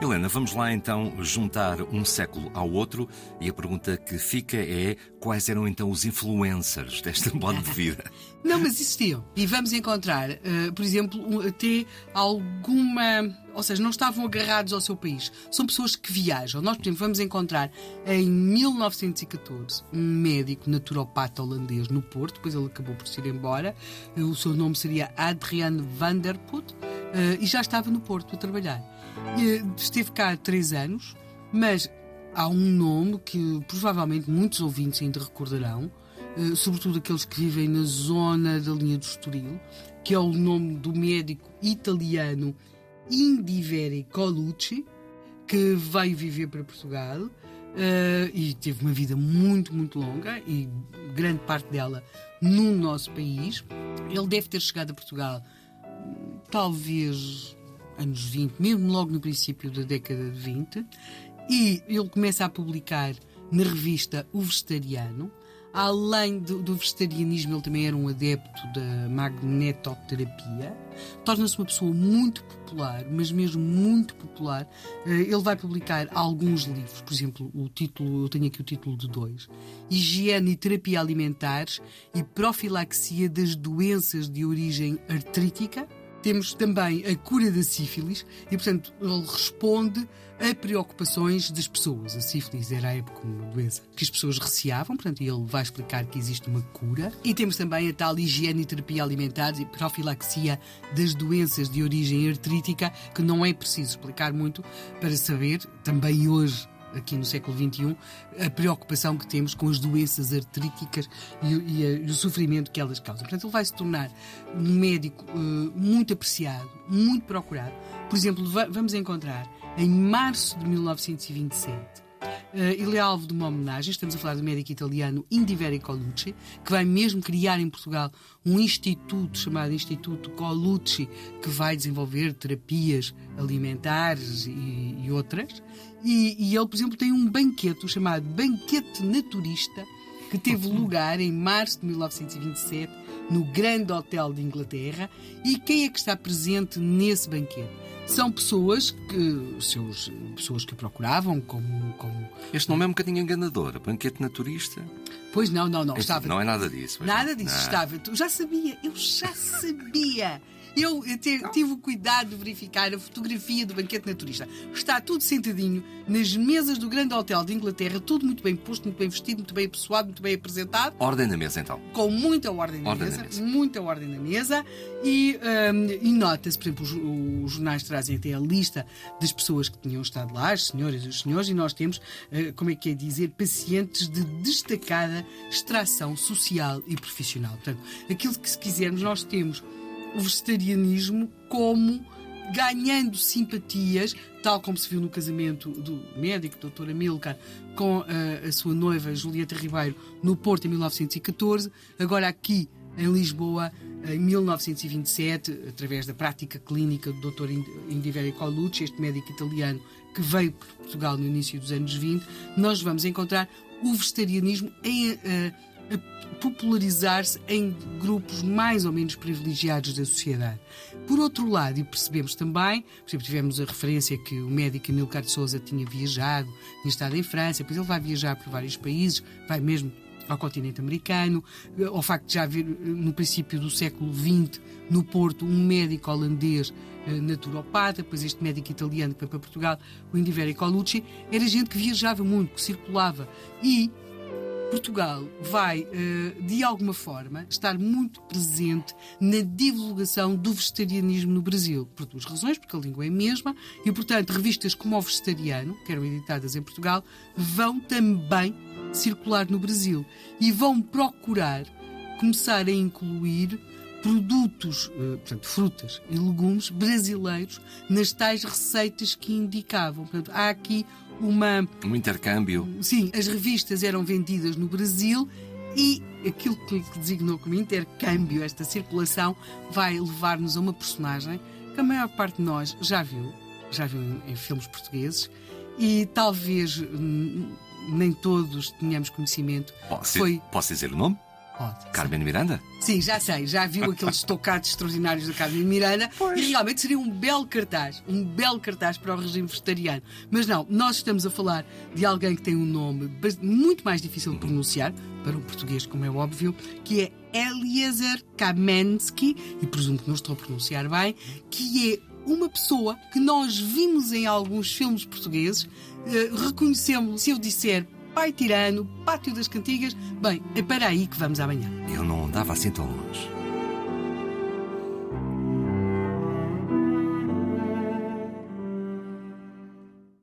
Helena, vamos lá então juntar um século ao outro e a pergunta que fica é quais eram então os influencers desta modo de vida? Não, mas existiam. E vamos encontrar, uh, por exemplo, até alguma. Ou seja, não estavam agarrados ao seu país. São pessoas que viajam. Nós, por exemplo, vamos encontrar em 1914 um médico naturopata holandês no Porto, depois ele acabou por se ir embora. O seu nome seria Adrian van der Put, uh, e já estava no Porto a trabalhar. Esteve cá há três anos, mas há um nome que provavelmente muitos ouvintes ainda recordarão, eh, sobretudo aqueles que vivem na zona da linha do Estoril, que é o nome do médico italiano Indiveri Colucci, que veio viver para Portugal uh, e teve uma vida muito, muito longa e grande parte dela no nosso país. Ele deve ter chegado a Portugal talvez anos 20, mesmo logo no princípio da década de 20, e ele começa a publicar na revista O Vegetariano. Além do, do vegetarianismo, ele também era um adepto da magnetoterapia. Torna-se uma pessoa muito popular, mas mesmo muito popular. Eh, ele vai publicar alguns livros, por exemplo, o título, eu tenho aqui o título de dois: Higiene e Terapia Alimentares e Profilaxia das Doenças de Origem Artrítica temos também a cura da sífilis e, portanto, ele responde a preocupações das pessoas. A sífilis era a época uma doença que as pessoas receavam, portanto, ele vai explicar que existe uma cura. E temos também a tal higiene e terapia alimentar e profilaxia das doenças de origem artrítica, que não é preciso explicar muito para saber, também hoje aqui no século XXI, a preocupação que temos com as doenças artríticas e, e, e o sofrimento que elas causam. Portanto, ele vai se tornar um médico uh, muito apreciado, muito procurado. Por exemplo, vamos encontrar em março de 1927 Uh, ele é alvo de uma homenagem. Estamos a falar do médico italiano Indiveri Colucci, que vai mesmo criar em Portugal um instituto chamado Instituto Colucci, que vai desenvolver terapias alimentares e, e outras. E, e ele, por exemplo, tem um banquete chamado Banquete Naturista, que teve lugar em março de 1927 no Grande Hotel de Inglaterra. E quem é que está presente nesse banquete? São pessoas que, seus, pessoas que procuravam como, como. Este nome é um bocadinho enganador, banquete naturista. Pois não, não, não. Este estava... Não é nada disso. Nada disso, não. estava. Eu já sabia, eu já sabia. Eu tive o cuidado de verificar a fotografia do banquete naturista. Está tudo sentadinho nas mesas do grande hotel de Inglaterra, tudo muito bem posto, muito bem vestido, muito bem apessoado, muito bem apresentado. Ordem na mesa, então. Com muita ordem na, ordem mesa, mesa, Muita ordem na mesa. E, um, e nota-se, por exemplo, os, os, jornais trazem até a lista das pessoas que tinham estado lá, as senhoras e os senhores, e nós temos, uh, como é que é dizer, pacientes de extração social e profissional. Portanto, aquilo que se quisermos, nós temos o vegetarianismo como ganhando simpatias, tal como se viu no casamento do médico, Dr. Amilcar, com a, eh, a sua noiva Julieta Ribeiro no Porto em 1914, agora aqui em Lisboa em 1927, através da prática clínica do Dr. Indiveri Colucci, este médico italiano que veio para Portugal no início dos anos 20, nós vamos encontrar o vegetarianismo em, uh, a popularizar-se em grupos mais ou menos privilegiados da sociedade. Por outro lado, e percebemos também, por exemplo, tivemos a referência que o médico Amilcar de Souza tinha viajado, tinha estado em França, depois ele vai viajar por vários países, vai mesmo ao continente americano, ao facto de já haver no princípio do século XX no Porto um médico holandês eh, naturopata, depois este médico italiano que foi para Portugal, o Indiveri Colucci, era gente que viajava muito, que circulava e Portugal vai, eh, de alguma forma, estar muito presente na divulgação do vegetarianismo no Brasil. Por duas razões, porque a língua é a mesma e, portanto, revistas como o Vegetariano, que eram editadas em Portugal, vão também circular no Brasil e vão procurar começar a incluir produtos, eh, portanto, frutas e legumes brasileiros nas tais receitas que indicavam. Portanto, há aqui uma. Um intercâmbio. Sim, as revistas eram vendidas no Brasil e aquilo que designou como intercâmbio, esta circulação, vai levar-nos a uma personagem que a maior parte de nós já viu, já viu em, em filmes portugueses e talvez nem todos tenhamos conhecimento. Posso, Foi... posso dizer o nome? Pode. Carmen Miranda? Sim, já sei, já viu aqueles tocados extraordinários da Carmen Miranda pois. e realmente seria um belo cartaz, um belo cartaz para o regime vegetariano. Mas não, nós estamos a falar de alguém que tem um nome muito mais difícil de pronunciar, para o português, como é óbvio, que é Eliezer Kamensky, e presumo que não estou a pronunciar bem, que é uma pessoa que nós vimos em alguns filmes portugueses, uh, reconhecemos, se eu disser Pai Tirano, Pátio das Cantigas, bem, é para aí que vamos amanhã. Eu não andava assim tão longe.